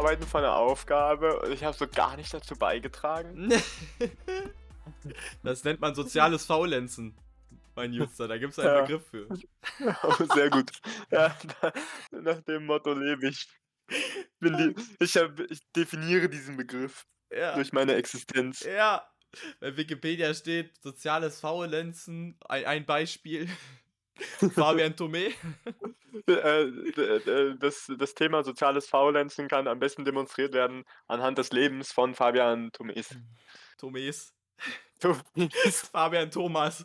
Abarbeiten von einer Aufgabe und ich habe so gar nicht dazu beigetragen. das nennt man soziales Faulenzen, mein User. Da gibt es einen Ja. Begriff für. Oh, sehr gut. Ja, nach dem Motto lebe ich. Ich, hab, ich definiere diesen Begriff Ja. durch meine Existenz. Ja. Bei Wikipedia steht soziales Faulenzen, ein, ein Beispiel. Fabian Thomé. Äh, d- das, das Thema soziales Faulenzen kann am besten demonstriert werden anhand des Lebens von Fabian Thomes. Thomés. Thomes. Fabian Thomas.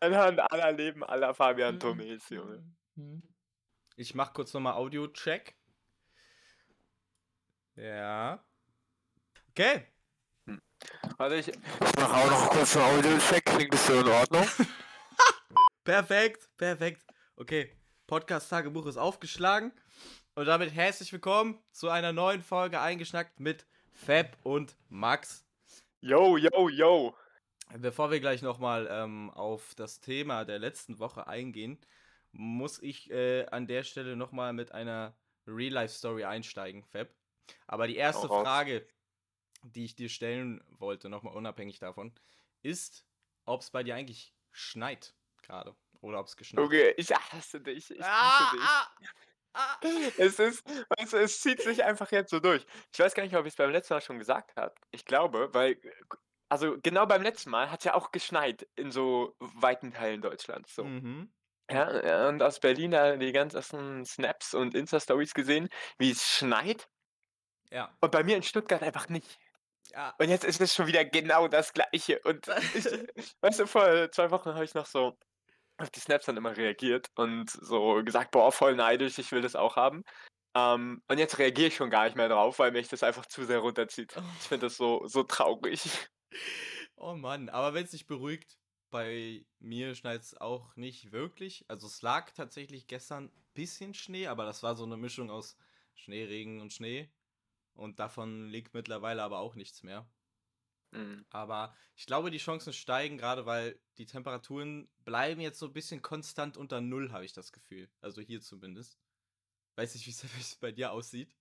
Anhand aller Leben aller Fabian Thomes, Junge. Ich mach kurz nochmal Audio-Check. Ja. Okay. Warte, ich, ich mache auch noch kurz einen Audio-Check. Klingt das so in Ordnung? Perfekt, perfekt. Okay, Podcast-Tagebuch ist aufgeschlagen. Und damit herzlich willkommen zu einer neuen Folge Eingeschnackt mit Fab und Max. Yo, yo, yo. Bevor wir gleich nochmal ähm, auf das Thema der letzten Woche eingehen, muss ich äh, an der Stelle nochmal mit einer Real-Life-Story einsteigen, Fab. Aber die erste raus. Frage, die ich dir stellen wollte, nochmal unabhängig davon, ist, ob es bei dir eigentlich schneit gerade. Oder ob es geschneit Okay, ich hasse dich. Ich hasse dich. ah, ah. Es ist, du, es zieht sich einfach jetzt so durch. Ich weiß gar nicht, ob ich es beim letzten Mal schon gesagt habe. Ich glaube, weil, also genau beim letzten Mal hat es ja auch geschneit in so weiten Teilen Deutschlands. So. Mhm. Ja, ja, und aus Berlin da die ganzen Snaps und Insta-Stories gesehen, wie es schneit. Ja. Und bei mir in Stuttgart einfach nicht. ja. Und jetzt ist es schon wieder genau das Gleiche. Und ich, weißt du, vor zwei Wochen habe ich noch so auf die Snaps dann immer reagiert und so gesagt, boah, voll neidisch, ich will das auch haben. Ähm, und jetzt reagiere ich schon gar nicht mehr drauf, weil mich das einfach zu sehr runterzieht. Ich finde das so, so traurig. Oh Mann, aber wenn es dich beruhigt, bei mir schneit es auch nicht wirklich. Also es lag tatsächlich gestern ein bisschen Schnee, aber das war so eine Mischung aus Schnee, Regen und Schnee. Und davon liegt mittlerweile aber auch nichts mehr. Hm. Aber ich glaube, die Chancen steigen gerade, weil die Temperaturen bleiben jetzt so ein bisschen konstant unter Null, habe ich das Gefühl. Also hier zumindest. Weiß nicht, wie es- bei dir aussieht.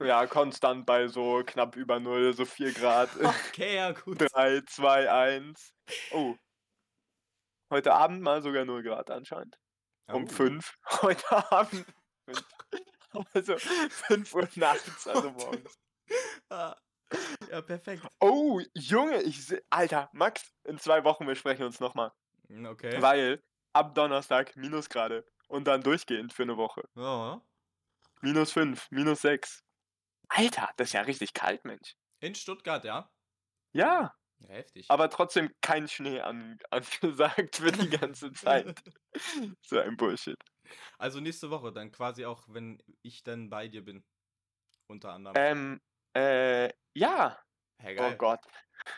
Ja, konstant bei so knapp über Null, so 4 Grad. Okay, ja, gut. 3, 2, 1. Oh. Heute Abend mal sogar 0 Grad anscheinend. Um Oh. 5. Heute Abend. Also 5 Uhr nachts, also morgens. Ah. Ja, perfekt. Oh, Junge, ich. Alter, Max, in zwei Wochen, wir sprechen uns nochmal. Hm, Okay. Weil ab Donnerstag Minusgrade. Und dann durchgehend für eine Woche. Ja. Minus 5, minus 6. Alter, das ist ja richtig kalt, Mensch. In Stuttgart, ja. Ja, Ja, heftig. aber trotzdem kein Schnee an, angesagt für die ganze Zeit. so ein Bullshit. Also nächste Woche dann quasi auch, wenn ich dann bei dir bin. Unter anderem. Ähm, äh, ja. Hey, Oh Gott.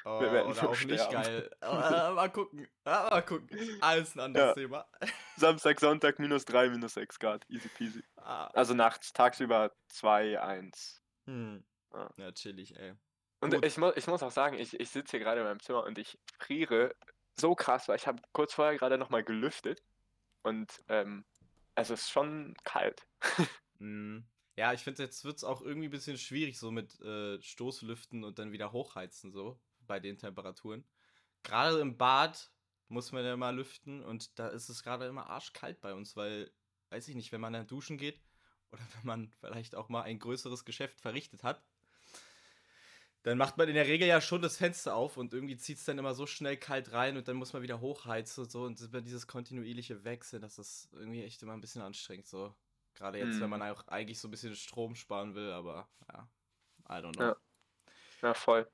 Oh, wir werden oder auch nicht sterben. geil. Äh, mal gucken. Ah, mal gucken. Alles ein anderes Ja. Thema. Samstag, Sonntag minus 3, minus 6 Grad. Easy peasy. Ah. Also nachts, tagsüber 2, 1. Hm. Ja. Ja, chillig, ey. Und Gut. ich, mu ich muss auch sagen, ich, ich sitze hier gerade in meinem Zimmer und ich friere so krass, weil ich habe kurz vorher gerade nochmal gelüftet. Und ähm, es ist schon kalt. Hm. Ja, ich finde, jetzt wird es auch irgendwie ein bisschen schwierig, so mit äh, Stoßlüften und dann wieder hochheizen, so bei den Temperaturen. Gerade im Bad muss man ja mal lüften und da ist es gerade immer arschkalt bei uns, weil, weiß ich nicht, wenn man dann duschen geht oder wenn man vielleicht auch mal ein größeres Geschäft verrichtet hat, dann macht man in der Regel ja schon das Fenster auf und irgendwie zieht es dann immer so schnell kalt rein und dann muss man wieder hochheizen und so und dieses kontinuierliche Wechseln, das ist irgendwie echt immer ein bisschen anstrengend, so. Gerade jetzt, wenn Mhm. man auch eigentlich so ein bisschen Strom sparen will, aber ja, I don't know. Ja. Ja, voll.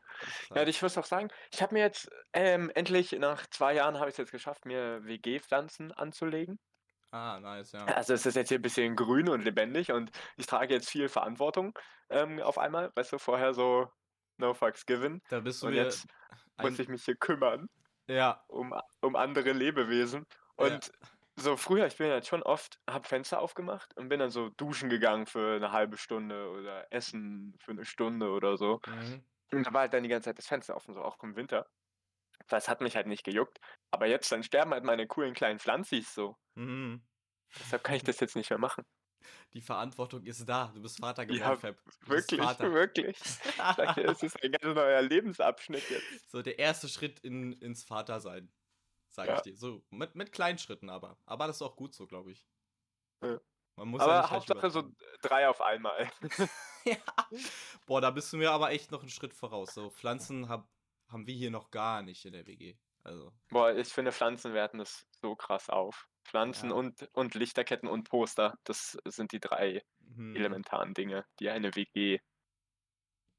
Ja, halt- ich muss auch sagen, ich habe mir jetzt ähm, endlich nach zwei Jahren habe ich es jetzt geschafft, mir WG-Pflanzen anzulegen. ah, nice, ja. Also es ist jetzt hier ein bisschen grün und lebendig und ich trage jetzt viel Verantwortung ähm, auf einmal. Weißt du, vorher so no fucks given. Da bist du Und jetzt ein, muss ich mich hier kümmern ja, um, um andere Lebewesen. Ja. So früher, ich bin jetzt schon oft, habe Fenster aufgemacht und bin dann so duschen gegangen für eine halbe Stunde oder essen für eine Stunde oder so. mhm. Und da war halt dann die ganze Zeit das Fenster offen, so auch im Winter. Das hat mich halt nicht gejuckt. Aber jetzt, dann sterben halt meine coolen kleinen Pflanzis so. Mhm. Deshalb kann ich das jetzt nicht mehr machen. Die Verantwortung ist da. Du bist Vater geworden, Ja, Fab. Wirklich, Vater. wirklich. Es ist ein ganz neuer Lebensabschnitt jetzt. So, der erste Schritt in, ins Vatersein. Sag ich Ja. dir. So, mit, mit kleinen Schritten aber. Aber das ist auch gut so, glaube ich. Ja. Man muss ja Aber gleich Hauptsache so drei auf einmal. ja. Boah, da bist du mir aber echt noch einen Schritt voraus. So, Pflanzen hab, haben wir hier noch gar nicht in der WG. Also, Boah, ich finde, Pflanzen werten das so krass auf. Pflanzen Ja. und, und Lichterketten und Poster, das sind die drei hm. elementaren Dinge, die eine WG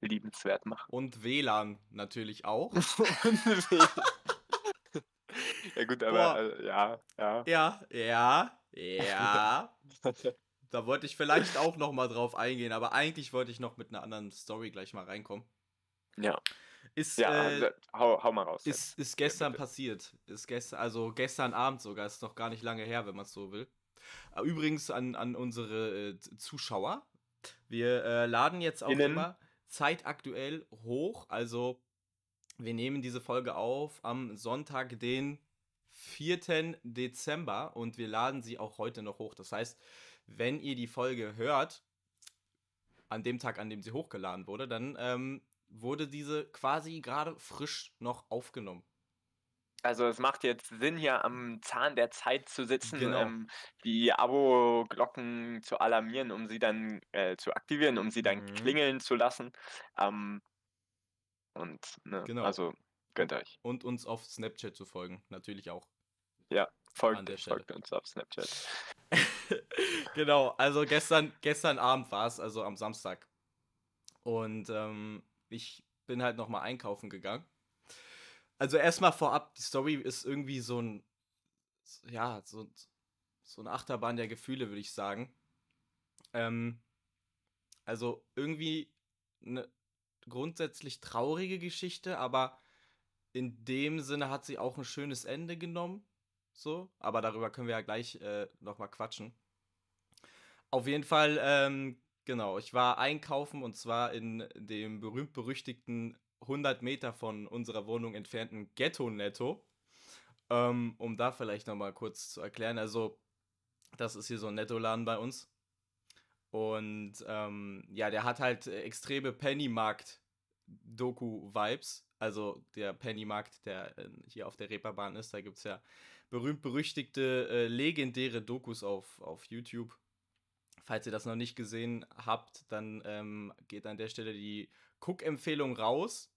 liebenswert machen. Und WLAN natürlich auch. ja gut, aber äh, ja, ja. ja, ja, ja. Da wollte ich vielleicht auch noch mal drauf eingehen, aber eigentlich wollte ich noch mit einer anderen Story gleich mal reinkommen. ja, Ist, ja äh, hau, hau mal raus. ist, ist gestern bitte. passiert. Ist gestern, also gestern Abend sogar, ist noch gar nicht lange her, wenn man es so will. Äh, Übrigens an, an unsere äh, Zuschauer. Wir äh, laden jetzt auch Innen. immer zeitaktuell hoch. Also wir nehmen diese Folge auf am Sonntag, den 4. Dezember und wir laden sie auch heute noch hoch. Das heißt, wenn ihr die Folge hört, an dem Tag, an dem sie hochgeladen wurde, dann ähm, wurde diese quasi gerade frisch noch aufgenommen. Also es macht jetzt Sinn, hier am Zahn der Zeit zu sitzen, Genau. ähm, die Abo-Glocken zu alarmieren, um sie dann äh, zu aktivieren, um sie dann Mhm. klingeln zu lassen. Ähm, und ne, Genau. also gönnt euch. Und uns auf Snapchat zu folgen, natürlich auch. Ja, folgt, folgt uns auf Snapchat. genau, also gestern, gestern Abend war es, also am Samstag. Und ähm, ich bin halt nochmal einkaufen gegangen. Also erstmal vorab, die Story ist irgendwie so ein, ja, so, so eine Achterbahn der Gefühle, würde ich sagen. Ähm, also irgendwie eine grundsätzlich traurige Geschichte, aber in dem Sinne hat sie auch ein schönes Ende genommen. So, aber darüber können wir ja gleich äh, nochmal quatschen. Auf jeden Fall, ähm, genau, ich war einkaufen und zwar in dem berühmt-berüchtigten 100 Meter von unserer Wohnung entfernten Ghetto Netto. Ähm, um da vielleicht nochmal kurz zu erklären, also das ist hier so ein Nettoladen bei uns. Und ähm, ja, der hat halt äh, extreme Pennymarkt-Doku-Vibes. Also der Pennymarkt, der äh, hier auf der Reeperbahn ist, da gibt es ja berühmt-berüchtigte, äh, legendäre Dokus auf, auf YouTube. Falls ihr das noch nicht gesehen habt, dann ähm, geht an der Stelle die Cook-Empfehlung raus.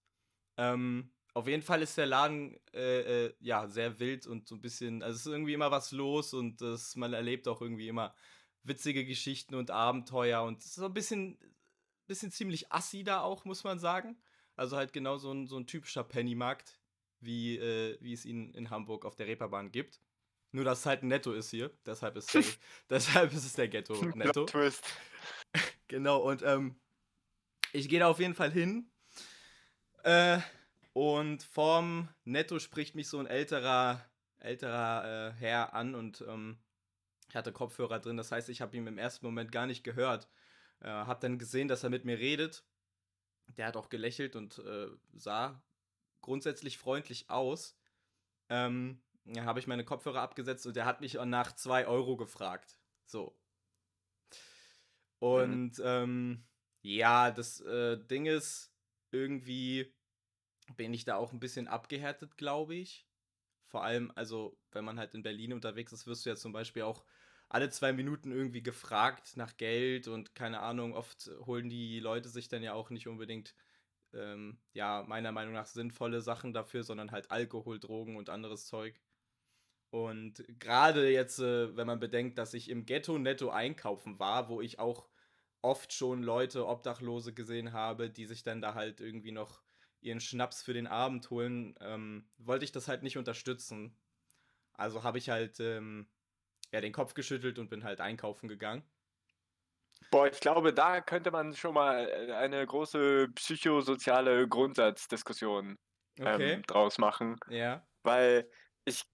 Ähm, auf jeden Fall ist der Laden äh, äh, ja sehr wild und so ein bisschen, also es ist irgendwie immer was los und das, man erlebt auch irgendwie immer witzige Geschichten und Abenteuer und so ein bisschen, bisschen ziemlich assi da auch, muss man sagen. Also halt genau so ein, so ein typischer Pennymarkt, wie, äh, wie es ihn in Hamburg auf der Reeperbahn gibt. Nur, dass es halt ein Netto ist hier. Deshalb ist, der, deshalb ist es der Ghetto-Netto. Plot Twist. Genau, und ähm, ich gehe da auf jeden Fall hin. Äh, und vorm Netto spricht mich so ein älterer, älterer äh, Herr an und ähm, ich hatte Kopfhörer drin. Das heißt, ich habe ihn im ersten Moment gar nicht gehört. Äh, hab dann gesehen, dass er mit mir redet. Der hat auch gelächelt und äh, sah grundsätzlich freundlich aus. Ähm, ja, habe ich meine Kopfhörer abgesetzt und der hat mich nach 2 Euro gefragt. So. Und ähm, ja, das äh, Ding ist, irgendwie bin ich da auch ein bisschen abgehärtet, glaube ich. Vor allem, also, wenn man halt in Berlin unterwegs ist, wirst du ja zum Beispiel auch alle zwei Minuten irgendwie gefragt nach Geld und keine Ahnung, oft holen die Leute sich dann ja auch nicht unbedingt, ähm, ja, meiner Meinung nach sinnvolle Sachen dafür, sondern halt Alkohol, Drogen und anderes Zeug. Und gerade jetzt, äh, wenn man bedenkt, dass ich im Ghetto netto einkaufen war, wo ich auch oft schon Leute, Obdachlose gesehen habe, die sich dann da halt irgendwie noch ihren Schnaps für den Abend holen, ähm, wollte ich das halt nicht unterstützen. Also habe ich halt ähm, ja, den Kopf geschüttelt und bin halt einkaufen gegangen. Boah, ich glaube, da könnte man schon mal äh, eine große psychosoziale Grundsatzdiskussion Okay. ähm, draus machen. Ja. Weil ich,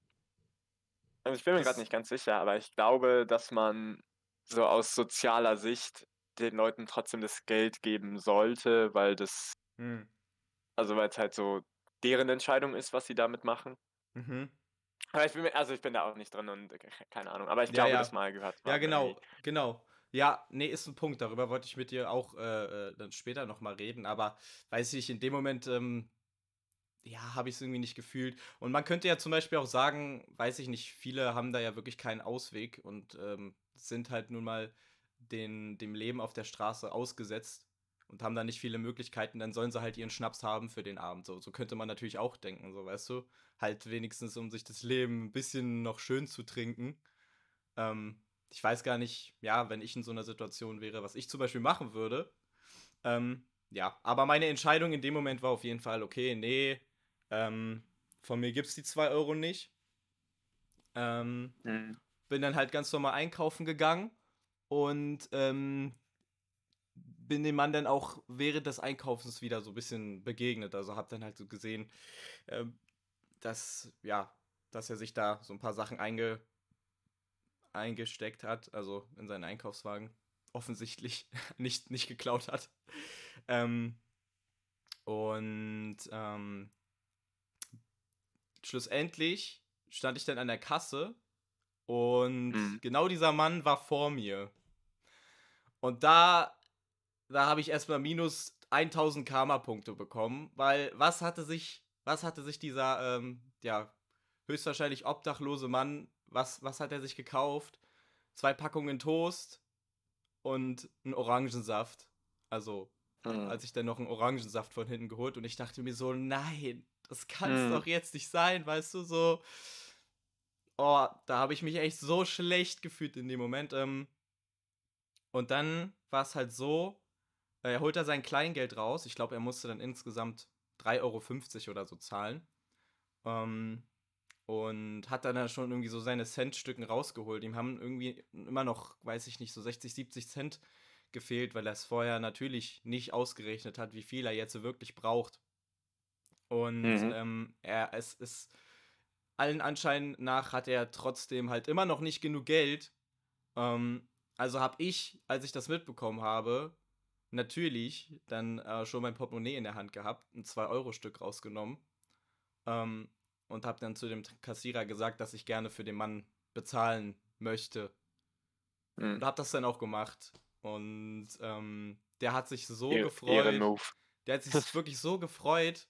also ich bin mir gerade nicht ganz sicher, aber ich glaube, dass man so aus sozialer Sicht den Leuten trotzdem das Geld geben sollte, weil das, Hm. also weil es halt so deren Entscheidung ist, was sie damit machen. Mhm. Aber ich bin mir, also ich bin da auch nicht drin und keine Ahnung, aber ich Ja, glaube, ja. das mal gehört. Ja, genau, irgendwie. genau. Ja, nee, ist ein Punkt. Darüber wollte ich mit dir auch äh, äh dann später nochmal reden. Aber weiß ich, in dem Moment, ähm, ja, habe ich es irgendwie nicht gefühlt. Und man könnte ja zum Beispiel auch sagen, weiß ich nicht, viele haben da ja wirklich keinen Ausweg und ähm, sind halt nun mal den, dem Leben auf der Straße ausgesetzt und haben da nicht viele Möglichkeiten, dann sollen sie halt ihren Schnaps haben für den Abend. So, so könnte man natürlich auch denken, so weißt du. Halt wenigstens, um sich das Leben ein bisschen noch schön zu trinken. Ähm, ich weiß gar nicht, ja, wenn ich in so einer Situation wäre, was ich zum Beispiel machen würde. Ähm, ja, aber meine Entscheidung in dem Moment war auf jeden Fall, okay, nee, ähm, von mir gibt es die 2 Euro nicht. Ähm, mhm. Bin dann halt ganz normal einkaufen gegangen und ähm, bin dem Mann dann auch während des Einkaufens wieder so ein bisschen begegnet. Also hab dann halt so gesehen, äh, dass, ja, dass er sich da so ein paar Sachen einge eingesteckt hat, also in seinen Einkaufswagen offensichtlich nicht, nicht geklaut hat. Ähm, und ähm, schlussendlich stand ich dann an der Kasse und mhm. genau dieser Mann war vor mir. Und da, da habe ich erstmal minus 1000 Karma-Punkte bekommen, weil was hatte sich, was hatte sich dieser, ähm, ja, höchstwahrscheinlich obdachlose Mann, was, was hat er sich gekauft? Zwei Packungen Toast und einen Orangensaft. Also, mhm. als ich dann noch einen Orangensaft von hinten geholt und ich dachte mir so, nein, das kann es mhm. doch jetzt nicht sein, weißt du, so. Oh, da habe ich mich echt so schlecht gefühlt in dem Moment. Ähm, und dann war es halt so, er holt da sein Kleingeld raus. Ich glaube, er musste dann insgesamt 3,50 Euro oder so zahlen. Ähm, und hat dann schon irgendwie so seine Centstücken rausgeholt. Ihm haben irgendwie immer noch, weiß ich nicht, so 60, 70 Cent gefehlt, weil er es vorher natürlich nicht ausgerechnet hat, wie viel er jetzt wirklich braucht. Und mhm. ähm, er, es ist allen Anschein nach hat er trotzdem halt immer noch nicht genug Geld. Ähm, also habe ich, als ich das mitbekommen habe, natürlich dann äh, schon mein Portemonnaie in der Hand gehabt, ein 2-Euro-Stück rausgenommen ähm, und habe dann zu dem Kassierer gesagt, dass ich gerne für den Mann bezahlen möchte. Mhm. Und habe das dann auch gemacht. Und ähm, der hat sich so e gefreut. Der hat sich wirklich so gefreut,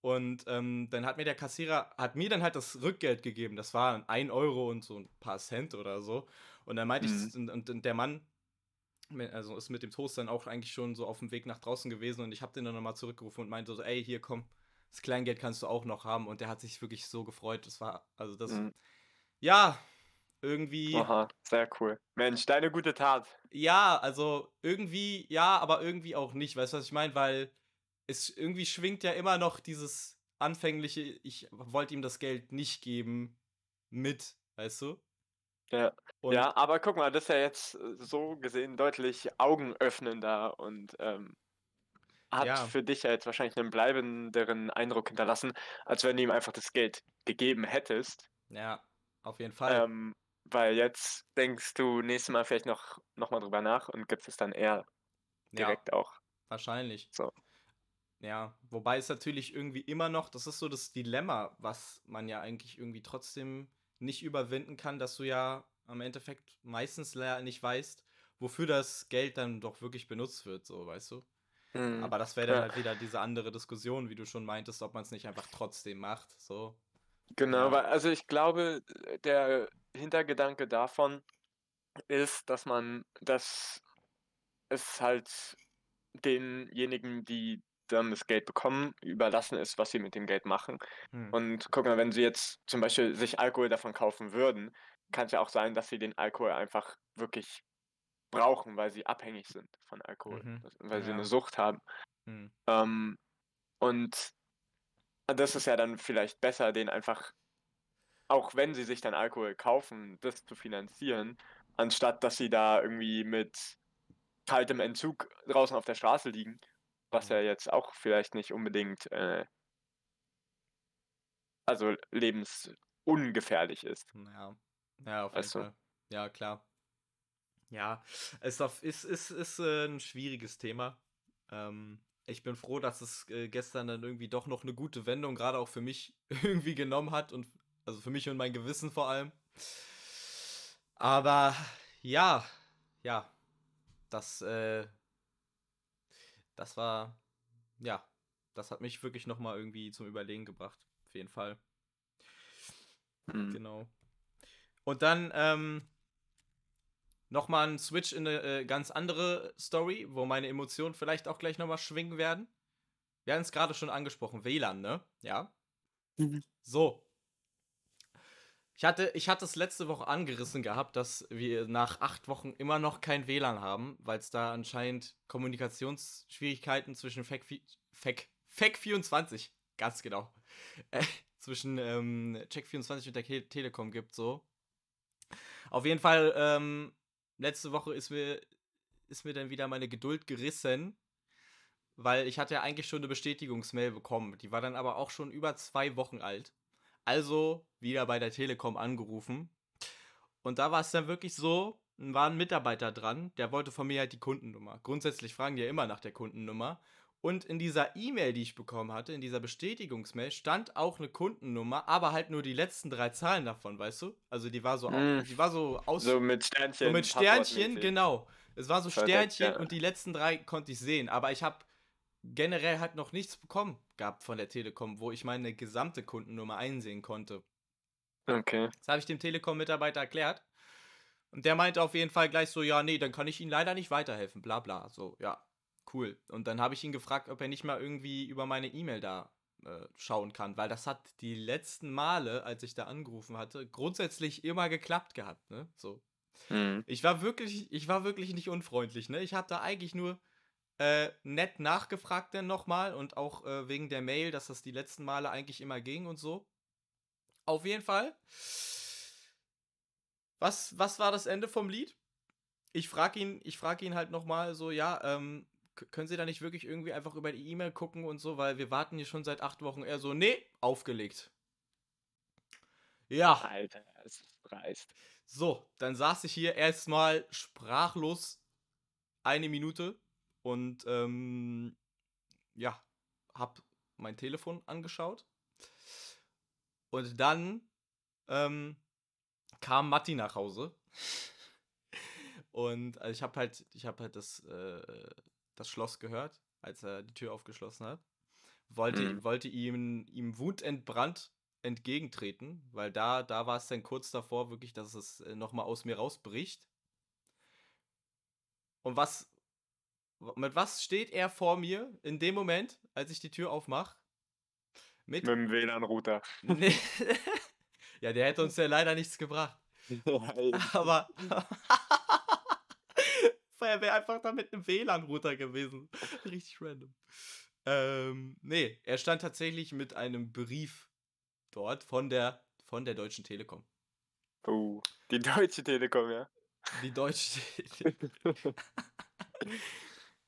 und ähm, dann hat mir der Kassierer, hat mir dann halt das Rückgeld gegeben. Das war ein Euro und so ein paar Cent oder so. Und dann meinte mhm. ich, und, und, der Mann, also ist mit dem Toast dann auch eigentlich schon so auf dem Weg nach draußen gewesen. Und ich habe den dann nochmal zurückgerufen und meinte so, ey, hier komm, das Kleingeld kannst du auch noch haben. Und der hat sich wirklich so gefreut. Das war, also das, mhm. ja, irgendwie. Aha, sehr cool. Mensch, deine gute Tat. Ja, also irgendwie, ja, aber irgendwie auch nicht. Weißt du, was ich meine? Weil es irgendwie schwingt ja immer noch dieses anfängliche, ich wollte ihm das Geld nicht geben, mit, weißt du? Ja. Und ja, aber guck mal, das ist ja jetzt äh, so gesehen deutlich augenöffnender und ähm, hat ja. für dich ja jetzt wahrscheinlich einen bleibenderen Eindruck hinterlassen, als wenn du ihm einfach das Geld gegeben hättest. Ja, auf jeden Fall. Ähm, weil jetzt denkst du nächstes Mal vielleicht noch, noch mal drüber nach und gibst es dann eher direkt ja, auch. Wahrscheinlich. So. Ja, wobei es natürlich irgendwie immer noch, das ist so das Dilemma, was man ja eigentlich irgendwie trotzdem nicht überwinden kann, dass du ja am Endeffekt meistens nicht weißt, wofür das Geld dann doch wirklich benutzt wird, so, weißt du? Mhm. Aber das wäre dann ja. halt wieder diese andere Diskussion, wie du schon meintest, ob man es nicht einfach trotzdem macht, so. Genau, weil, also ich glaube, der Hintergedanke davon ist, dass man, dass es halt denjenigen, die dann das Geld bekommen, überlassen ist, was sie mit dem Geld machen. Hm. Und guck mal, wenn sie jetzt zum Beispiel sich Alkohol davon kaufen würden, kann es ja auch sein, dass sie den Alkohol einfach wirklich brauchen, weil sie abhängig sind von Alkohol, mhm. weil sie ja. eine Sucht haben. Hm. Ähm, und das ist ja dann vielleicht besser, den einfach, auch wenn sie sich dann Alkohol kaufen, das zu finanzieren, anstatt dass sie da irgendwie mit kaltem Entzug draußen auf der Straße liegen was ja jetzt auch vielleicht nicht unbedingt äh, also lebensungefährlich ist. Ja, ja auf jeden Fall. Ja, klar. Ja, es ist, ist, ist äh, ein schwieriges Thema. Ähm, ich bin froh, dass es äh, gestern dann irgendwie doch noch eine gute Wendung gerade auch für mich irgendwie genommen hat und also für mich und mein Gewissen vor allem. Aber ja, ja, das, äh, das war, ja, das hat mich wirklich nochmal irgendwie zum Überlegen gebracht. Auf jeden Fall. Mhm. Genau. Und dann, ähm, nochmal ein Switch in eine äh, ganz andere Story, wo meine Emotionen vielleicht auch gleich nochmal schwingen werden. Wir haben es gerade schon angesprochen, WLAN, ne? Ja. Mhm. So. Ich hatte, ich hatte es letzte Woche angerissen gehabt, dass wir nach acht Wochen immer noch kein WLAN haben, weil es da anscheinend Kommunikationsschwierigkeiten zwischen FAC, FAC, FAC24, ganz genau, äh, zwischen ähm, Check24 und der Ke Telekom gibt, so. Auf jeden Fall, ähm, letzte Woche ist mir, ist mir dann wieder meine Geduld gerissen, weil ich hatte ja eigentlich schon eine Bestätigungsmail bekommen. Die war dann aber auch schon über zwei Wochen alt. Also wieder bei der Telekom angerufen. Und da war es dann wirklich so, war ein Mitarbeiter dran, der wollte von mir halt die Kundennummer. Grundsätzlich fragen die ja immer nach der Kundennummer. Und in dieser E-Mail, die ich bekommen hatte, in dieser Bestätigungsmail, stand auch eine Kundennummer, aber halt nur die letzten drei Zahlen davon, weißt du? Also die war so, Mm. die war so aus, So mit Sternchen. so mit Sternchen, genau. Es war so Sternchen ja. und die letzten drei konnte ich sehen. Aber ich habe generell halt noch nichts bekommen gehabt von der Telekom, wo ich meine gesamte Kundennummer einsehen konnte. Okay. Das habe ich dem Telekom-Mitarbeiter erklärt. Und der meinte auf jeden Fall gleich so, ja, nee, dann kann ich Ihnen leider nicht weiterhelfen, bla bla. So, ja, cool. Und dann habe ich ihn gefragt, ob er nicht mal irgendwie über meine E-Mail da äh, schauen kann, weil das hat die letzten Male, als ich da angerufen hatte, grundsätzlich immer geklappt gehabt, ne? So. Mhm. Ich war wirklich, ich war wirklich nicht unfreundlich, ne? Ich habe da eigentlich nur äh, nett nachgefragt dann nochmal und auch äh, wegen der Mail, dass das die letzten Male eigentlich immer ging und so. Auf jeden Fall. Was, was war das Ende vom Lied? Ich frage ihn, ich frage ihn halt nochmal so, ja, ähm, können Sie da nicht wirklich irgendwie einfach über die E-Mail gucken und so, weil wir warten hier schon seit acht Wochen. Er so, nee, aufgelegt. Ja. Alter, ist dreist. So, dann saß ich hier erstmal sprachlos eine Minute und ähm, ja, hab mein Telefon angeschaut. Und dann ähm, kam Matti nach Hause. Und äh, ich habe halt, ich habe halt das, äh, das Schloss gehört, als er die Tür aufgeschlossen hat. Wollte, Mhm. wollte ihm, ihm wutentbrannt entgegentreten, weil da, da war es dann kurz davor wirklich, dass es äh, nochmal aus mir rausbricht. Und was, mit was steht er vor mir in dem Moment, als ich die Tür aufmache? Mit, Mit dem WLAN-Router. nee. ja, der hätte uns ja leider nichts gebracht. Aber er wäre einfach da mit einem WLAN-Router gewesen. Richtig random. Ähm, nee, er stand tatsächlich mit einem Brief dort von der, von der Deutschen Telekom. oh, die Deutsche Telekom, ja. Die Deutsche Telekom.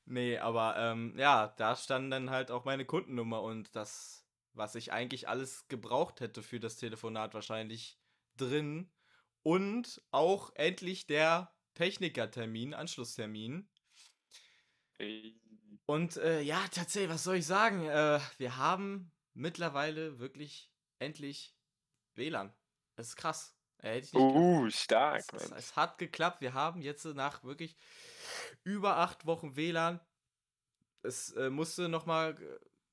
Nee, aber ähm, ja, da stand dann halt auch meine Kundennummer und das, was ich eigentlich alles gebraucht hätte für das Telefonat wahrscheinlich drin. Und auch endlich der Technikertermin, Anschlusstermin. Und äh, ja, tatsächlich, was soll ich sagen? Äh, wir haben mittlerweile wirklich endlich WLAN. Das ist krass. Äh, hätte ich nicht. Uh, stark, Es, es, es hat geklappt. Wir haben jetzt nach wirklich über acht Wochen WLAN. Es äh, musste nochmal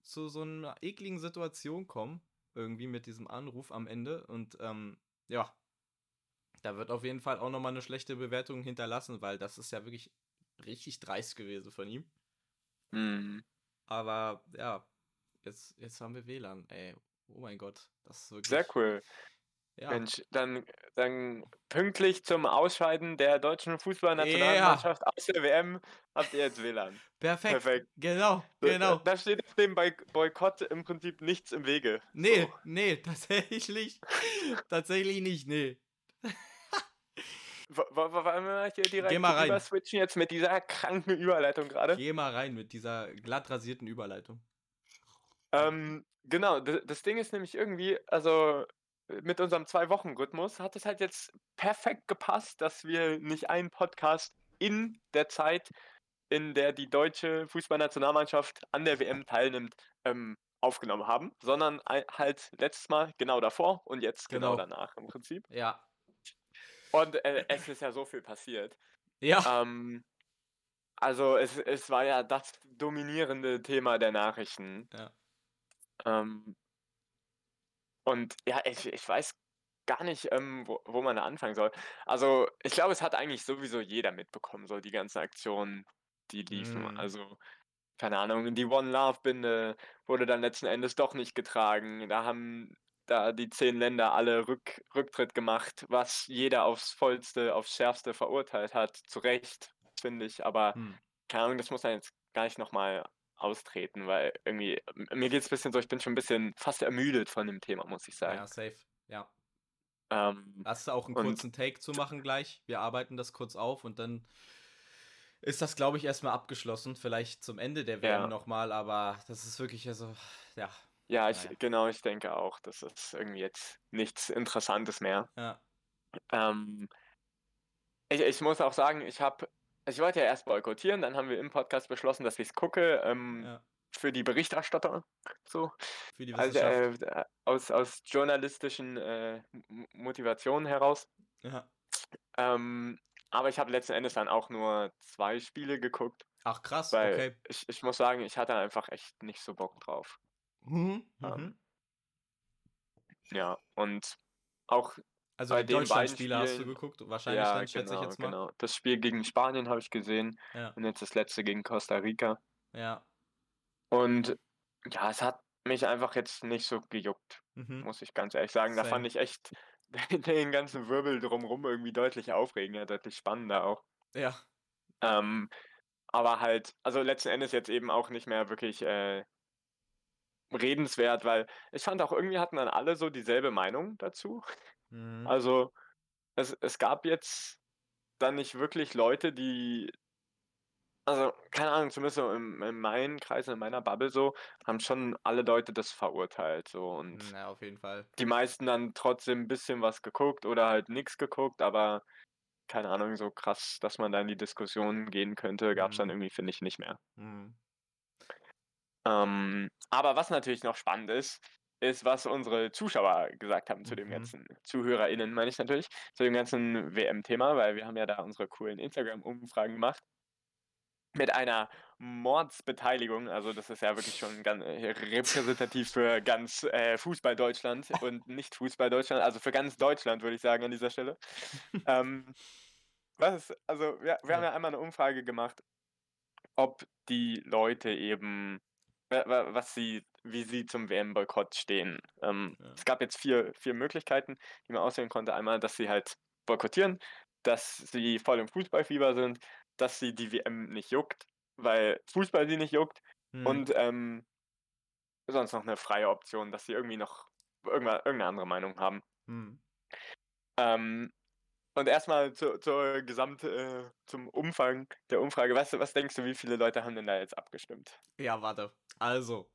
zu so einer ekligen Situation kommen. Irgendwie mit diesem Anruf am Ende. Und ähm, ja, da wird auf jeden Fall auch nochmal eine schlechte Bewertung hinterlassen, weil das ist ja wirklich richtig dreist gewesen von ihm. Mhm. Aber ja, jetzt, jetzt haben wir WLAN, ey. Oh mein Gott, das ist wirklich. Sehr cool. Ja. Mensch, dann, dann pünktlich zum Ausscheiden der deutschen Fußballnationalmannschaft aus der WM habt ihr jetzt WLAN. Perfekt. Perfekt. Genau, genau. Da, steht dem Boy- Boykott im Prinzip nichts im Wege. Nee, So. nee, tatsächlich. tatsächlich nicht, nee. Wo- wo- wo- Wollen wir hier direkt Geh mal rein. switchen jetzt mit dieser kranken Überleitung gerade? Geh mal rein mit dieser glatt rasierten Überleitung. Ähm, genau, das, das Ding ist nämlich irgendwie, also mit unserem Zwei-Wochen-Rhythmus hat es halt jetzt perfekt gepasst, dass wir nicht einen Podcast in der Zeit, in der die deutsche Fußballnationalmannschaft an der WM teilnimmt, ähm, aufgenommen haben, sondern halt letztes Mal genau davor und jetzt genau, Genau. danach im Prinzip. Ja. Und äh, es ist ja so viel passiert. Ja. Ähm, also es, es war ja das dominierende Thema der Nachrichten. Ja. Ähm, und ja, ich, ich weiß gar nicht, ähm, wo, wo man da anfangen soll. Also ich glaube, es hat eigentlich sowieso jeder mitbekommen, so die ganzen Aktionen, die liefen. Mhm. Also, keine Ahnung, die One Love-Binde wurde dann letzten Endes doch nicht getragen. Da haben da die zehn Länder alle Rück, Rücktritt gemacht, was jeder aufs Vollste, aufs Schärfste verurteilt hat. Zu Recht, finde ich. Aber Hm. keine Ahnung, das muss man jetzt gar nicht nochmal austreten, weil irgendwie, mir geht es ein bisschen so, ich bin schon ein bisschen fast ermüdet von dem Thema, muss ich sagen. Ja, safe. Ja. Ähm, Hast du auch einen kurzen Take zu machen gleich? Wir arbeiten das kurz auf und dann ist das, glaube ich, erstmal abgeschlossen. Vielleicht zum Ende der WM Ja. nochmal, aber das ist wirklich also, ja, ja, ich, Naja. genau, ich denke auch, das ist irgendwie jetzt nichts Interessantes mehr. ja. Ähm, ich, ich muss auch sagen, ich habe, ich wollte ja erst boykottieren, dann haben wir im Podcast beschlossen, dass ich es gucke, ähm, ja. für die Berichterstatter, so, Für die also äh, aus, aus journalistischen äh, Motivationen heraus. ja. Ähm, aber ich habe letzten Endes dann auch nur zwei Spiele geguckt, Ach, krass, weil okay. ich, ich muss sagen, ich hatte einfach echt nicht so Bock drauf. Mhm. ähm, Mhm. Ja, und auch, Also bei den beiden Deutschland-Spiele hast du Spielen- geguckt, wahrscheinlich ja, dann, schätze ich genau, jetzt mal. genau. Das Spiel gegen Spanien habe ich gesehen Ja, und jetzt das letzte gegen Costa Rica. ja. Und ja, es hat mich einfach jetzt nicht so gejuckt, Mhm. muss ich ganz ehrlich sagen. Da Same. fand ich echt den ganzen Wirbel drumherum irgendwie deutlich aufregender, deutlich spannender auch. Ja, Ähm, aber halt, also letzten Endes jetzt eben auch nicht mehr wirklich äh, redenswert, weil ich fand auch irgendwie hatten dann alle so dieselbe Meinung dazu. Mhm. Also es, es gab jetzt dann nicht wirklich Leute, die, also keine Ahnung, zumindest so in, in meinen Kreisen, in meiner Bubble so, haben schon alle Leute das verurteilt so und ja, auf jeden Fall. die meisten dann trotzdem ein bisschen was geguckt oder halt nichts geguckt, aber keine Ahnung, so krass, dass man da in die Diskussion gehen könnte, gab es dann Mhm. irgendwie, finde ich, nicht mehr. Mhm. Ähm, aber was natürlich noch spannend ist, ist, was unsere Zuschauer gesagt haben zu dem Mhm. ganzen, ZuhörerInnen meine ich natürlich, zu dem ganzen WM-Thema, weil wir haben ja da unsere coolen Instagram-Umfragen gemacht. Mit einer Mordsbeteiligung, also das ist ja wirklich schon ganz äh, repräsentativ für ganz äh, Fußball-Deutschland und nicht Fußball-Deutschland, also für ganz Deutschland würde ich sagen an dieser Stelle. ähm, was ist, also wir, wir haben Ja. einmal eine Umfrage gemacht, ob die Leute eben, wa- wa- was sie, wie sie zum WM-Boykott stehen. Ähm, Ja. Es gab jetzt vier, vier Möglichkeiten, die man auswählen konnte. Einmal, dass sie halt boykottieren, dass sie voll im Fußballfieber sind, dass sie die WM nicht juckt, weil Fußball sie nicht juckt Mhm. und ähm, sonst noch eine freie Option, dass sie irgendwie noch irgendeine andere Meinung haben. Mhm. Ähm, und erstmal zu, zur Gesamt, äh, zum Umfang der Umfrage. Was, was denkst du, wie viele Leute haben denn da jetzt abgestimmt? Ja, warte. Also,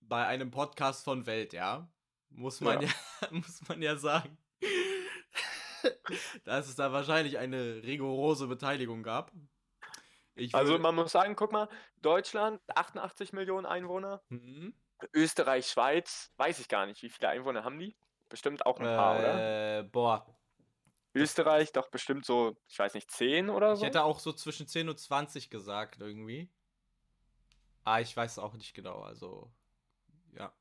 bei einem Podcast von Welt, ja, muss man ja, muss man ja sagen, dass es da wahrscheinlich eine rigorose Beteiligung gab. Ich Also man muss sagen, guck mal, Deutschland, 88 Millionen Einwohner, Mhm. Österreich, Schweiz, weiß ich gar nicht, wie viele Einwohner haben die? Bestimmt auch ein paar, oder? Äh, boah. Österreich doch bestimmt so, ich weiß nicht, 10 oder Ich so? hätte auch so zwischen 10 und 20 gesagt, irgendwie. Ah, ich weiß auch nicht genau, also. Ja.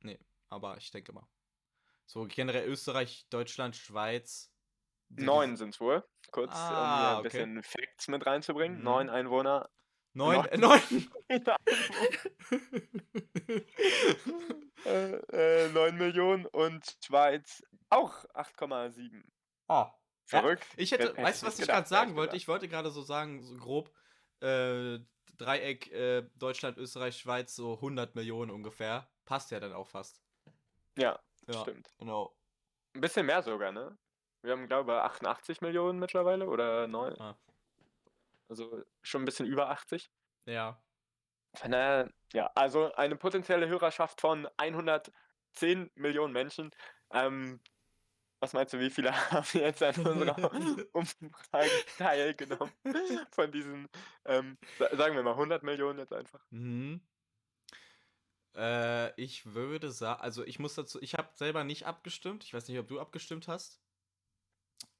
Nee, aber ich denke mal. So generell Österreich, Deutschland, Schweiz. Neun sind es wohl, kurz, um Ah, ein okay. bisschen Facts mit reinzubringen. Mhm. Neun Einwohner. Neun, Neun. äh, neun. äh, äh, 9 Millionen und Schweiz auch 8,7. oh. Verrückt. Ich hätte, weißt du, was ich gerade sagen wollte? Ich wollte gerade so sagen, so grob, äh, Dreieck äh, Deutschland, Österreich, Schweiz, so 100 Millionen ungefähr. Passt ja dann auch fast. Ja, Ja, stimmt. genau. Ein bisschen mehr sogar, ne? Wir haben, glaube ich, 88 Millionen mittlerweile oder 9. Ah. Also schon ein bisschen über 80. Ja. Von daher, ja, also eine potenzielle Hörerschaft von 110 Millionen Menschen. Ähm, was meinst du, wie viele haben jetzt an unserer Umfrage teilgenommen? Von diesen, ähm, sa- sagen wir mal 100 Millionen jetzt einfach. Mhm. Äh, ich würde sagen, also ich muss dazu, ich habe selber nicht abgestimmt. Ich weiß nicht, ob du abgestimmt hast.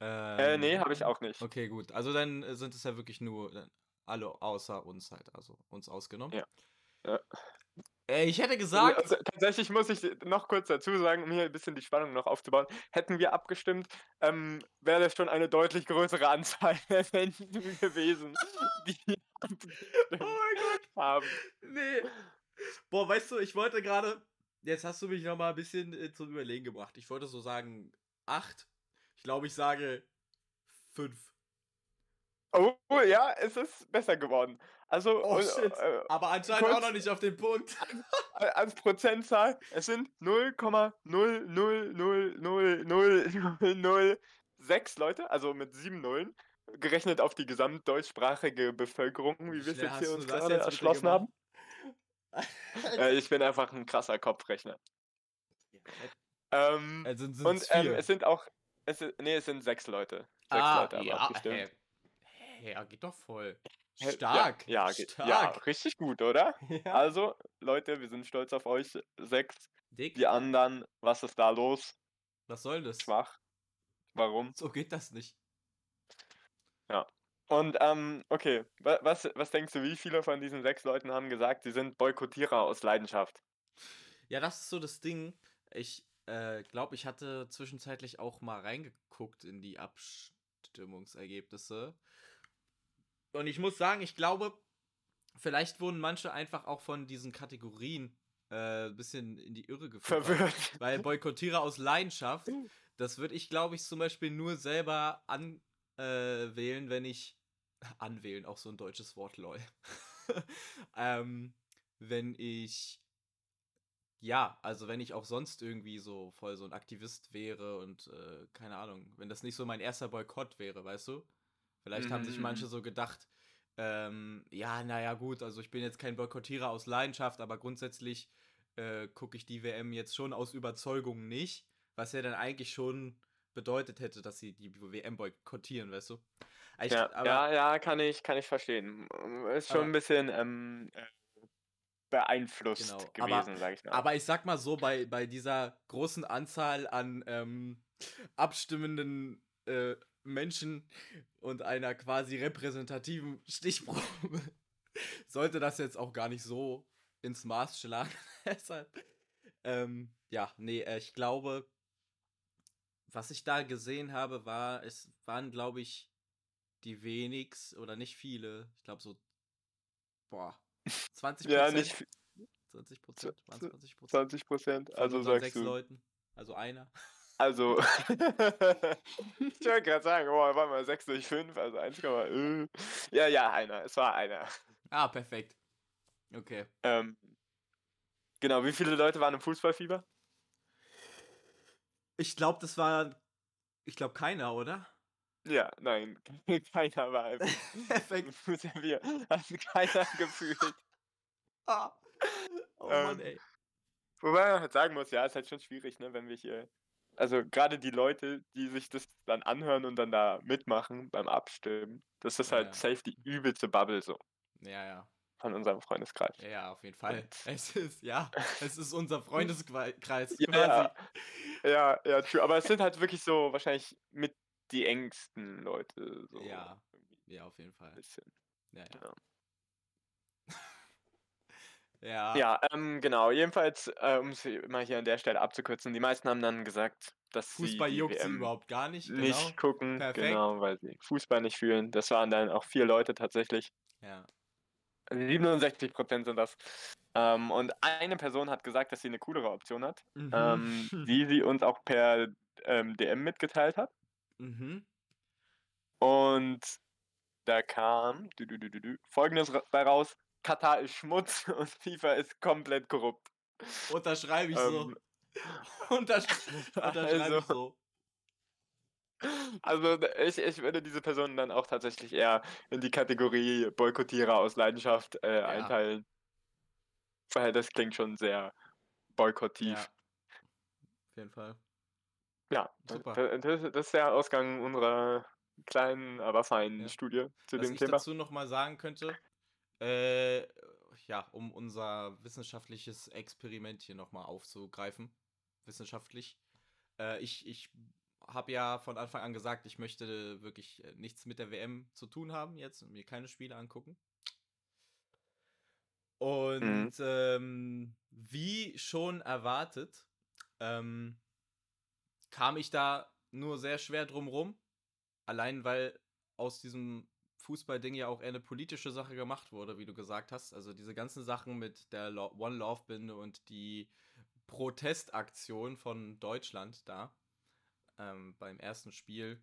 Äh, nee, Ähm, habe ich auch nicht. Okay, gut. Also dann äh, sind es ja wirklich nur, dann Alle außer uns halt, also uns ausgenommen. Ja. Ja. Äh, ich hätte gesagt. Also, tatsächlich muss ich noch kurz dazu sagen, um hier ein bisschen die Spannung noch aufzubauen. Hätten wir abgestimmt, ähm, wäre das schon eine deutlich größere Anzahl der Menschen gewesen, die oh mein Gott. haben. Nee. Boah, weißt du, ich wollte gerade. Jetzt hast du mich noch mal ein bisschen äh, zum Überlegen gebracht. Ich wollte so sagen acht. Ich glaube, ich sage fünf. Oh, ja, es ist besser geworden. Also, Oh äh, shit. äh, Aber anscheinend kurz- auch noch nicht auf den Punkt. als Prozentzahl, es sind 0,0000006 Leute, also mit sieben Nullen, gerechnet auf die gesamtdeutschsprachige Bevölkerung, wie wir es jetzt hier uns gerade erschlossen haben. Äh, ich bin einfach ein krasser Kopfrechner. Ähm, Also sind und ähm, es sind auch, es nee, es sind sechs Leute. Sechs ah, Leute haben ja, abgestimmt. hä. Hä, ja, geht doch voll. Ja, Stark. Ja, ja, stark. richtig gut, oder? Ja. Also, Leute, wir sind stolz auf euch. Sechs. Dick, Die anderen, was ist da los? was soll das? Schwach. Warum? So geht das nicht. Und, ähm, okay, wa- was, was denkst du, wie viele von diesen sechs Leuten haben gesagt, sie sind Boykottierer aus Leidenschaft? Ja, das ist so das Ding. Ich äh, glaube, ich hatte zwischenzeitlich auch mal reingeguckt in die Abstimmungsergebnisse. Und ich muss sagen, ich glaube, vielleicht wurden manche einfach auch von diesen Kategorien äh, ein bisschen in die Irre geführt. Verwirrt. Weil Boykottierer aus Leidenschaft, das würde ich, glaube ich, zum Beispiel nur selber anwählen, äh, wenn ich. Anwählen, auch so ein deutsches Wort, lol. ähm, wenn ich. Ja, also wenn ich auch sonst irgendwie so voll so ein Aktivist wäre und äh, keine Ahnung, wenn das nicht so mein erster Boykott wäre, weißt du? Vielleicht haben sich Mhm, manche mhm. so gedacht, ähm, ja, naja, gut, also ich bin jetzt kein Boykottierer aus Leidenschaft, aber grundsätzlich äh, gucke ich die WM jetzt schon aus Überzeugung nicht, was ja dann eigentlich schon bedeutet hätte, dass sie die WM boykottieren, weißt du? Ich, Ja, aber, ja, ja, kann ich, kann ich verstehen. Ist schon Aber- ein bisschen ähm, äh, beeinflusst Genau, aber- gewesen, sag ich mal. aber ich sag mal so, bei, bei dieser großen Anzahl an ähm, abstimmenden äh, Menschen und einer quasi repräsentativen Stichprobe sollte das jetzt auch gar nicht so ins Maß schlagen. Deshalb, ähm, ja, nee, äh, ich glaube, was ich da gesehen habe, war, es waren, glaube ich, die wenigst oder nicht viele. Ich glaube so, boah, 20 ja, nicht viel- 20 Prozent, Z- 20 Prozent. 20 Prozent, also sagst sechs du. Leuten. Also einer. Also, ich wollte gerade sagen, oh, warte mal, 6 durch 5, also 1, äh. Ja, ja, einer, es war einer. Ah, perfekt. Okay. Ähm, genau, wie viele Leute waren im Fußballfieber? Ich glaube, das war. Ich glaube, keiner, oder? Ja, nein, keiner war im perfekt. Fußballfieber. Hat keiner gefühlt. Ah. Oh Ähm, Mann, ey. Wobei man halt sagen muss, ja, ist halt schon schwierig, ne, wenn wir hier. Also gerade die Leute, die sich das dann anhören und dann da mitmachen beim Abstimmen, das ist halt Ja. safe die übelste Bubble so Ja, ja. von unserem Freundeskreis. Ja, auf jeden Fall. Es ist, ja, es ist unser Freundeskreis Ja, quasi. Ja, ja, true. Aber es sind halt wirklich so wahrscheinlich mit die engsten Leute. So Ja. irgendwie Ja, auf jeden Fall. bisschen. Ja, ja. Ja. Ja. Ja, ähm, genau. Jedenfalls, äh, um es mal hier an der Stelle abzukürzen, die meisten haben dann gesagt, dass Fußball sie juckt sie WM überhaupt gar nicht. nicht Genau. gucken, Perfekt. genau, weil sie Fußball nicht fühlen. Das waren dann auch vier Leute tatsächlich. Ja. Also 67 Prozent sind das. Ähm, und eine Person hat gesagt, dass sie eine coolere Option hat, Mhm. ähm, die sie uns auch per ähm, DM mitgeteilt hat. mhm. Und da kam dü, dü, dü, folgendes bei raus: Katar ist Schmutz und FIFA ist komplett korrupt. Unterschreibe ich so. Ähm, Untersch unterschreibe ich also- so. Also d- ich, ich würde diese Person dann auch tatsächlich eher in die Kategorie Boykottierer aus Leidenschaft äh, einteilen. Weil das klingt schon sehr boykottiv. Ja. Auf jeden Fall. Ja, Super. Das, das ist der Ausgang unserer kleinen, aber feinen Ja. Studie zu Was dem ich Thema. dazu nochmal sagen könnte, äh, ja, um unser wissenschaftliches Experiment hier nochmal aufzugreifen, wissenschaftlich. Äh, ich, ich habe ja von Anfang an gesagt, ich möchte wirklich äh, nichts mit der WM zu tun haben jetzt und mir keine Spiele angucken. Und mhm. ähm, wie schon erwartet, ähm, kam ich da nur sehr schwer drum rum. Allein weil aus diesem Fußballding ja auch eher eine politische Sache gemacht wurde, wie du gesagt hast. Also diese ganzen Sachen mit der One Love Binde und die Protestaktion von Deutschland da ähm, beim ersten Spiel.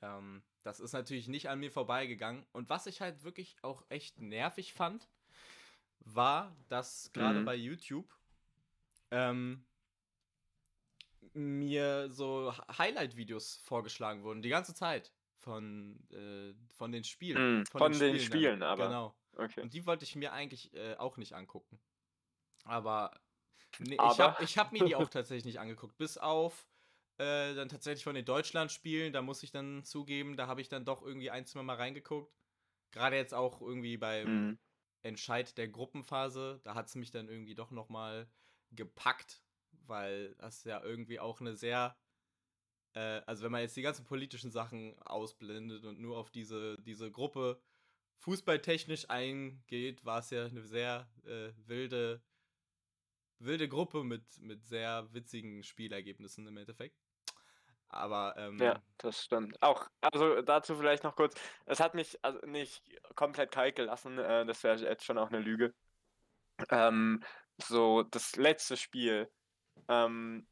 Ähm, das ist natürlich nicht an mir vorbeigegangen. Und was ich halt wirklich auch echt nervig fand, war, dass gerade mhm. bei YouTube ähm, mir so Highlight-Videos vorgeschlagen wurden, die ganze Zeit von, äh, von den Spielen. Mhm, von, von, den, den Spielen, Spielen aber. Genau. Okay. Und die wollte ich mir eigentlich äh, auch nicht angucken. Aber, nee, aber. ich habe ich hab mir die auch tatsächlich nicht angeguckt. Bis auf äh, dann tatsächlich von den Deutschland-Spielen, da muss ich dann zugeben, da habe ich dann doch irgendwie ein, zwei Mal reingeguckt. Gerade jetzt auch irgendwie beim mhm. Entscheid der Gruppenphase, da hat es mich dann irgendwie doch nochmal gepackt, weil das ja irgendwie auch eine sehr, äh, also wenn man jetzt die ganzen politischen Sachen ausblendet und nur auf diese, diese Gruppe fußballtechnisch eingeht, war es ja eine sehr äh, wilde, wilde Gruppe mit, mit sehr witzigen Spielergebnissen im Endeffekt. Aber ähm, ja, das stimmt. Auch, also dazu vielleicht noch kurz. Es hat mich also nicht komplett kalt gelassen. Äh, das wäre jetzt schon auch eine Lüge. Ähm, so das letzte Spiel, ähm,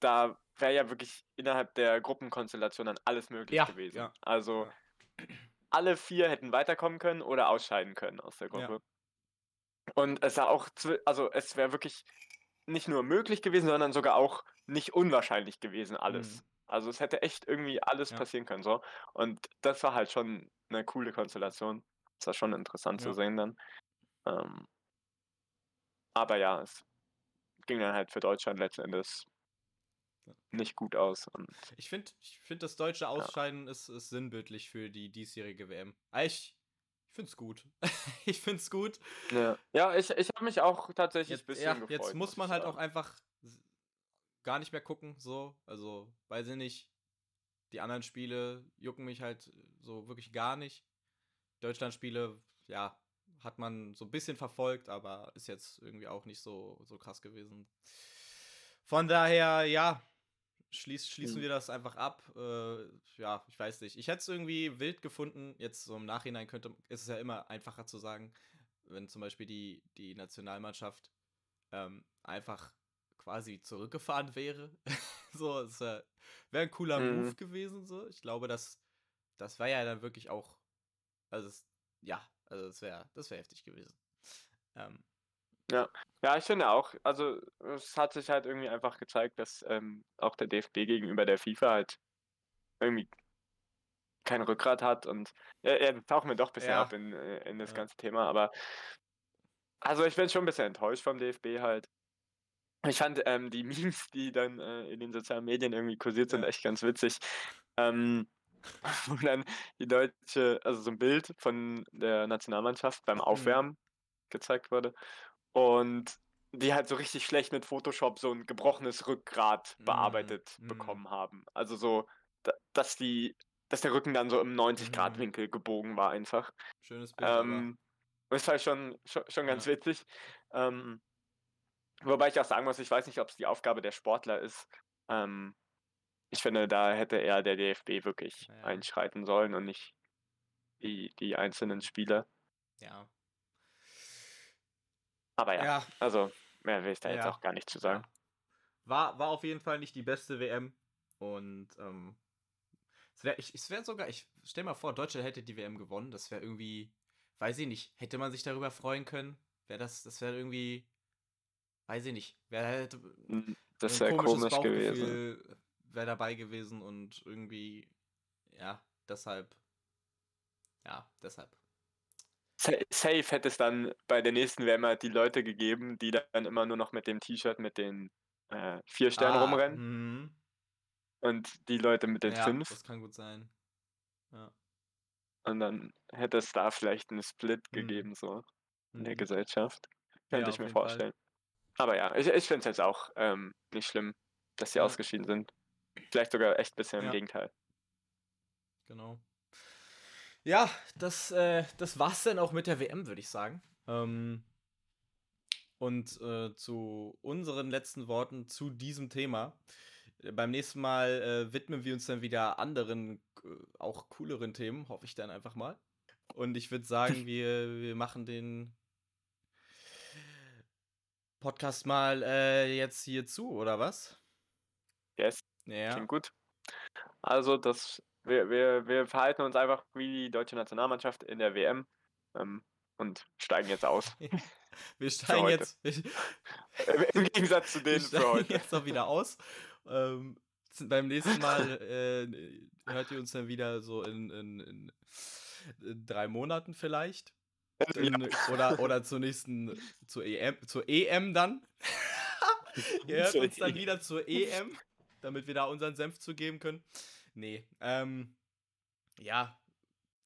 da wäre ja wirklich innerhalb der Gruppenkonstellation dann alles möglich ja, gewesen. Ja. Also ja. alle vier hätten weiterkommen können oder ausscheiden können aus der Gruppe. Und es war auch, also es wäre wirklich nicht nur möglich gewesen, sondern sogar auch nicht unwahrscheinlich gewesen, alles. Mhm. Also es hätte echt irgendwie alles passieren können. so. Und das war halt schon eine coole Konstellation. Das war schon interessant zu sehen dann. Ähm, aber ja, es ging dann halt für Deutschland letzten Endes nicht gut aus. Ich finde, ich find, das deutsche Ausscheiden ja. ist, ist sinnbildlich für die diesjährige WM. Ah, ich, ich finde es gut. ich finde es gut. Ja, ja ich, ich habe mich auch tatsächlich ein bisschen ja, gefreut. Jetzt muss man halt sagen. auch einfach gar nicht mehr gucken, so. Also, weiß ich nicht. Die anderen Spiele jucken mich halt so wirklich gar nicht. Deutschland-Spiele, ja, hat man so ein bisschen verfolgt, aber ist jetzt irgendwie auch nicht so, so krass gewesen. Von daher, ja, schließ, schließen mhm. wir das einfach ab. Äh, ja, ich weiß nicht. Ich hätte es irgendwie wild gefunden. Jetzt so im Nachhinein könnte, ist es ja immer einfacher zu sagen, wenn zum Beispiel die, die Nationalmannschaft ähm, einfach quasi zurückgefahren wäre. so, es wäre wär ein cooler mhm. Move gewesen. So, ich glaube, das, das war ja dann wirklich auch, also es, ja, also das wäre, das wäre heftig gewesen. Ähm, ja, ja, ich finde auch. Also es hat sich halt irgendwie einfach gezeigt, dass ähm, auch der DFB gegenüber der FIFA halt irgendwie kein Rückgrat hat und er, er taucht mir doch ein bisschen ja. ab in, äh, in das ja. ganze Thema, aber also ich bin schon ein bisschen enttäuscht vom DFB halt. Ich fand ähm, die Memes, die dann äh, in den sozialen Medien irgendwie kursiert sind, ja. echt ganz witzig. Ähm, wo dann die deutsche, also so ein Bild von der Nationalmannschaft beim mhm. Aufwärmen mhm. gezeigt wurde. Und die halt so richtig schlecht mit Photoshop so ein gebrochenes Rückgrat mhm. bearbeitet mhm. bekommen haben. Also so, dass die, dass der Rücken dann so im 90-Grad-Winkel mhm. gebogen war einfach. Schönes Bild. Ähm, das war schon, schon, schon ganz ja. witzig. Ähm, Wobei ich auch sagen muss, ich weiß nicht, ob es die Aufgabe der Sportler ist. Ähm, ich finde, da hätte eher der DFB wirklich ja. einschreiten sollen und nicht die, die einzelnen Spieler. Ja. Aber ja, ja. also mehr will ich da ja. jetzt auch gar nicht zu sagen. War, war auf jeden Fall nicht die beste WM. Und ähm, es wäre wär sogar, ich stell mal vor, Deutschland hätte die WM gewonnen. Das wäre irgendwie, weiß ich nicht, hätte man sich darüber freuen können. Wäre das, das wäre irgendwie weiß ich nicht, wäre halt hm, das wäre komisch gewesen. Wäre dabei gewesen und irgendwie, ja, deshalb, ja, deshalb. Safe hätte es dann bei der nächsten WM halt die Leute gegeben, die dann immer nur noch mit dem T-Shirt mit den äh, vier Sternen ah, rumrennen. Mh. Und die Leute mit den ja, fünf. Das kann gut sein. Ja. Und dann hätte es da vielleicht einen Split mhm. gegeben, so in der mhm. Gesellschaft. Könnte ja, ich mir vorstellen. Fall. Aber ja, ich, ich finde es jetzt auch ähm, nicht schlimm, dass sie ja. ausgeschieden sind. Vielleicht sogar echt ein bisschen im Gegenteil. Genau. Ja, das, äh, das war's dann auch mit der WM, würde ich sagen. Ähm, und äh, zu unseren letzten Worten zu diesem Thema. Beim nächsten Mal äh, widmen wir uns dann wieder anderen, äh, auch cooleren Themen, hoffe ich dann einfach mal. Und ich würde sagen, wir, wir machen den Podcast mal äh, jetzt hier zu, oder was? Yes, Ja. klingt gut. Also, das, wir, wir, wir verhalten uns einfach wie die deutsche Nationalmannschaft in der WM ähm, und steigen jetzt aus. Wir steigen jetzt. Wir, Im Gegensatz zu wir denen für steigen heute. jetzt auch wieder aus. Ähm, beim nächsten Mal äh, hört ihr uns dann wieder so in, in, in, in drei Monaten vielleicht. In, oder, oder zur nächsten, zur EM, zur EM dann. ihr hört uns dann EM. wieder zur EM, damit wir da unseren Senf zugeben können. Nee, ähm, ja,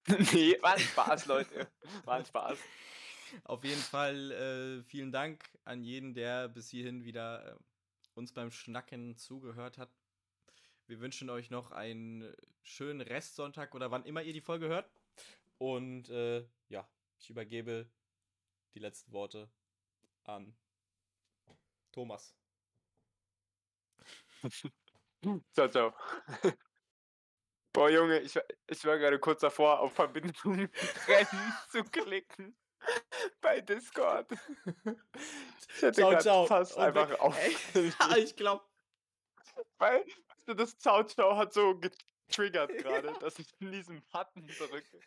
nee, war ein Spaß, Leute. War ein Spaß. Auf jeden Fall äh, vielen Dank an jeden, der bis hierhin wieder äh, uns beim Schnacken zugehört hat. Wir wünschen euch noch einen schönen Restsonntag oder wann immer ihr die Folge hört. Und äh, ja, ich übergebe die letzten Worte an Thomas. Ciao, ciao. Boah, Junge, ich, war- ich war gerade kurz davor, auf Verbindung trennen zu klicken. Bei Discord. Ich hätte Ciao, ciao. fast Und einfach weg. Ja, ich glaube. Weil das Ciao, ciao hat so getriggert gerade, dass ich in diesen Button drücke.